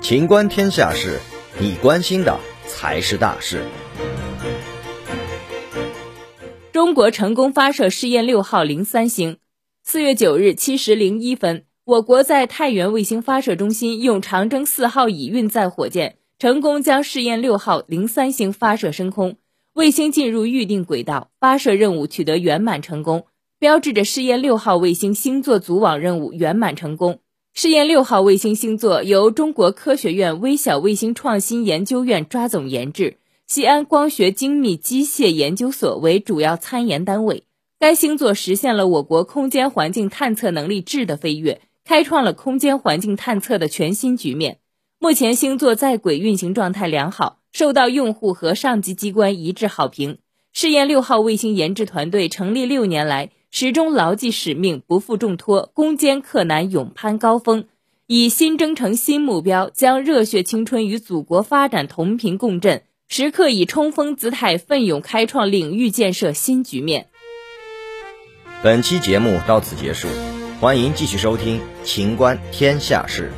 情观天下事，你关心的才是大事。中国成功发射试验六号零三星。四月九日七时零一分，我国在太原卫星发射中心用长征四号乙运载火箭，成功将试验六号零三星发射升空，卫星进入预定轨道，发射任务取得圆满成功，标志着试验六号卫星星座组网任务圆满成功。试验六号卫星星座由中国科学院微小卫星创新研究院抓总研制，西安光学精密机械研究所为主要参研单位。该星座实现了我国空间环境探测能力质的飞跃，开创了空间环境探测的全新局面。目前，星座在轨运行状态良好，受到用户和上级机关一致好评。试验六号卫星研制团队成立六年来。始终牢记使命，不负重托，攻坚克难，勇攀高峰，以新征程、新目标，将热血青春与祖国发展同频共振，时刻以冲锋姿态，奋勇开创领域建设新局面。本期节目到此结束，欢迎继续收听《秦观天下事》。